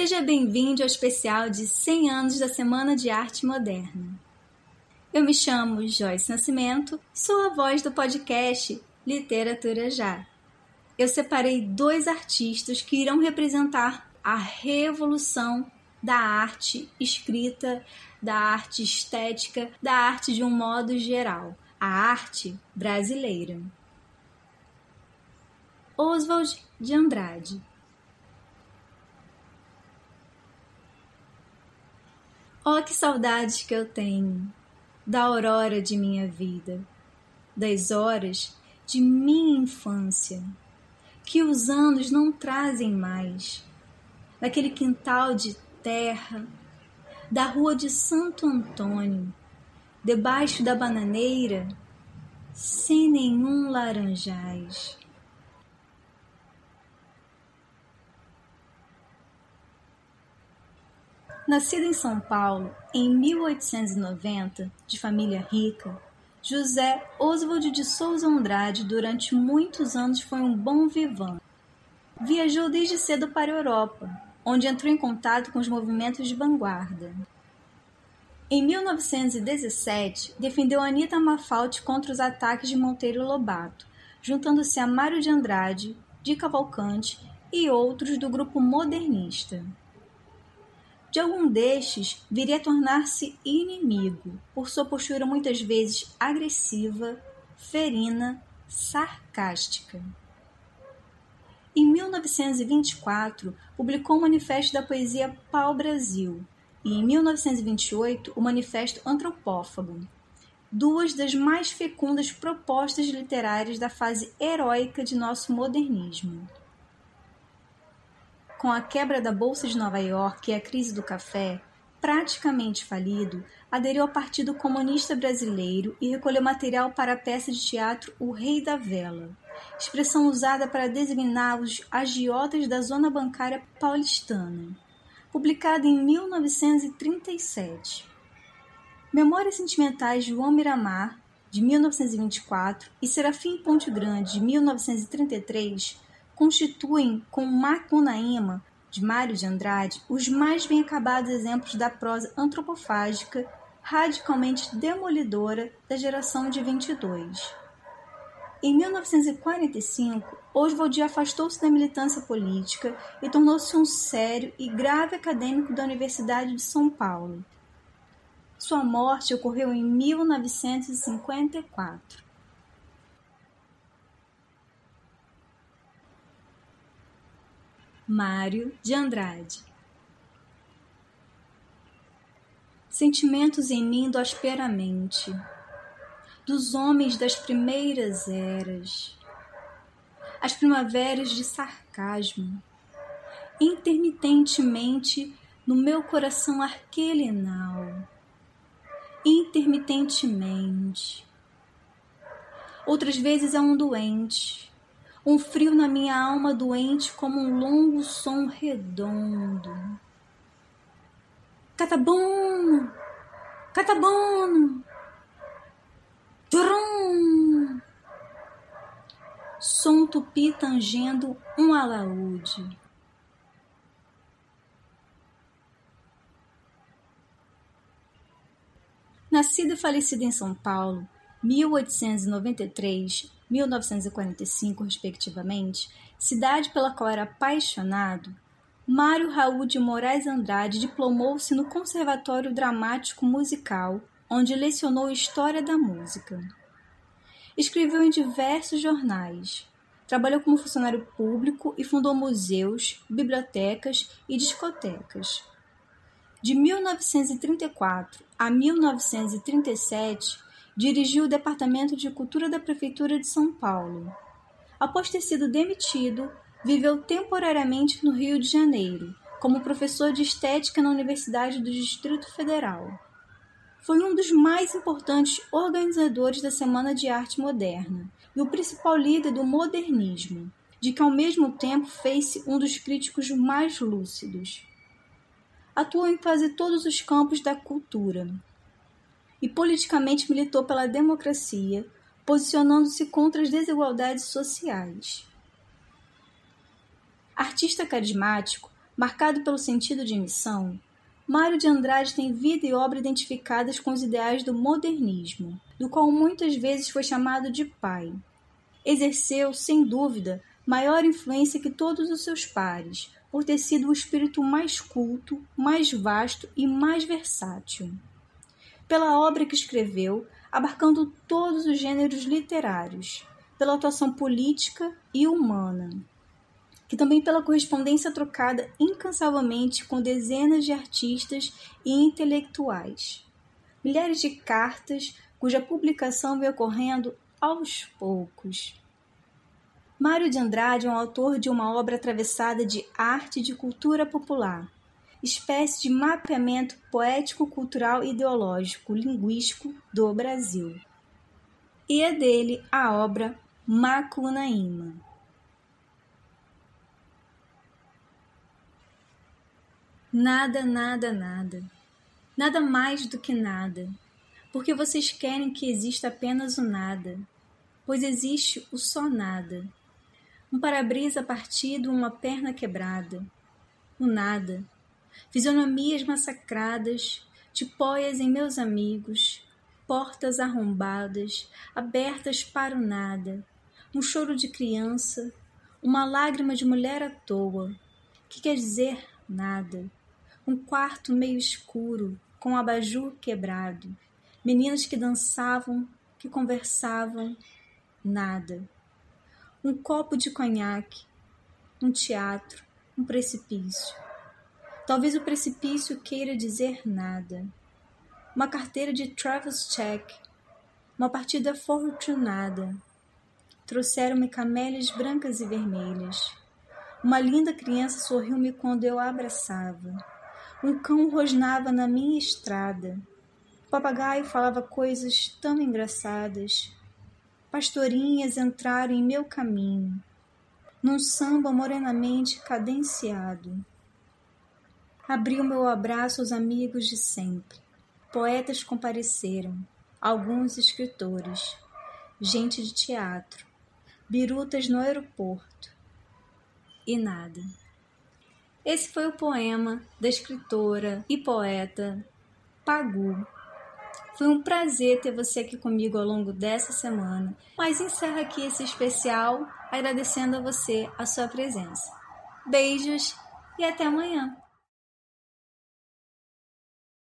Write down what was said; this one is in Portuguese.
Seja bem-vindo ao especial de 100 anos da Semana de Arte Moderna. Eu me chamo Joyce Nascimento, sou a voz do podcast Literatura Já. Eu separei dois artistas que irão representar a revolução da arte escrita, da arte estética, da arte de um modo geral, a arte brasileira. Oswald de Andrade Oh, que saudades que eu tenho da aurora de minha vida, das horas de minha infância, que os anos não trazem mais, daquele quintal de terra, da rua de Santo Antônio, debaixo da bananeira, sem nenhum laranjais. Nascido em São Paulo em 1890, de família rica, José Oswald de Souza Andrade durante muitos anos foi um bom vivant. Viajou desde cedo para a Europa, onde entrou em contato com os movimentos de vanguarda. Em 1917, defendeu Anita Mafaldi contra os ataques de Monteiro Lobato, juntando-se a Mário de Andrade, de Cavalcante e outros do grupo modernista. De algum destes, viria a tornar-se inimigo, por sua postura muitas vezes agressiva, ferina, sarcástica. Em 1924, publicou o Manifesto da Poesia Pau-Brasil e, em 1928, o Manifesto Antropófago, duas das mais fecundas propostas literárias da fase heróica de nosso modernismo com a quebra da Bolsa de Nova York e a crise do café, praticamente falido, aderiu ao Partido Comunista Brasileiro e recolheu material para a peça de teatro O Rei da Vela, expressão usada para designar os agiotas da zona bancária paulistana, publicada em 1937. Memórias Sentimentais de João Miramar, de 1924, e Serafim Ponte Grande, de 1933, constituem, com Macunaíma, de Mário de Andrade, os mais bem acabados exemplos da prosa antropofágica radicalmente demolidora da geração de 22. Em 1945, Oswald afastou-se da militância política e tornou-se um sério e grave acadêmico da Universidade de São Paulo. Sua morte ocorreu em 1954. Mário de Andrade. Sentimentos em mim asperamente, dos homens das primeiras eras, as primaveras de sarcasmo, intermitentemente no meu coração arquelinal, intermitentemente. Outras vezes é um doente, um frio na minha alma doente como um longo som redondo. Catabono! Catabono! Trum! Som tupi tangendo um alaúde. Nascido e falecido em São Paulo, 1893 1945, respectivamente, cidade pela qual era apaixonado, Mário Raul de Moraes Andrade diplomou-se no Conservatório Dramático Musical, onde lecionou História da Música. Escreveu em diversos jornais. Trabalhou como funcionário público e fundou museus, bibliotecas e discotecas. De 1934 a 1937, dirigiu o Departamento de Cultura da Prefeitura de São Paulo. Após ter sido demitido, viveu temporariamente no Rio de Janeiro, como professor de estética na Universidade do Distrito Federal. Foi um dos mais importantes organizadores da Semana de Arte Moderna e o principal líder do modernismo, de que ao mesmo tempo fez-se um dos críticos mais lúcidos. Atuou em quase todos os campos da cultura, e politicamente militou pela democracia, posicionando-se contra as desigualdades sociais. Artista carismático, Marcado pelo sentido de missão, Mário de Andrade tem vida e obra identificadas com os ideais do modernismo, do qual muitas vezes foi chamado de pai. Exerceu, sem dúvida, maior influência que todos os seus pares, por ter sido o espírito mais culto, mais vasto e mais versátil. Pela obra que escreveu, abarcando todos os gêneros literários, pela atuação política e humana, que também pela correspondência trocada incansavelmente com dezenas de artistas e intelectuais. Milhares de cartas cuja publicação veio ocorrendo aos poucos. Mário de Andrade é um autor de uma obra atravessada de arte e de cultura popular, espécie de mapeamento poético, cultural, ideológico, linguístico do Brasil. E é dele a obra Macunaíma. Nada, nada, nada. Nada mais do que nada. Porque vocês querem que exista apenas o nada. Pois existe o só nada. Um para-brisa partido, uma perna quebrada. O nada. Fisionomias massacradas, tipóias em meus amigos, portas arrombadas, abertas para o nada, um choro de criança, uma lágrima de mulher à toa, que quer dizer nada um quarto meio escuro, com o abajur quebrado, meninas que dançavam, que conversavam, nada. Um copo de conhaque, um teatro, um precipício. Talvez o precipício queira dizer nada. Uma carteira de Travis Check, uma partida fortunada. Trouxeram-me camélias brancas e vermelhas. Uma linda criança sorriu-me quando eu a abraçava. Um cão rosnava na minha estrada. O papagaio falava coisas tão engraçadas. Pastorinhas entraram em meu caminho, num samba morenamente cadenciado. Abri o meu abraço aos amigos de sempre. Poetas compareceram, alguns escritores, gente de teatro, birutas no aeroporto. E nada. Esse foi o poema da escritora e poeta Pagu. Foi um prazer ter você aqui comigo ao longo dessa semana, mas encerra aqui esse especial agradecendo a você a sua presença. Beijos e até amanhã!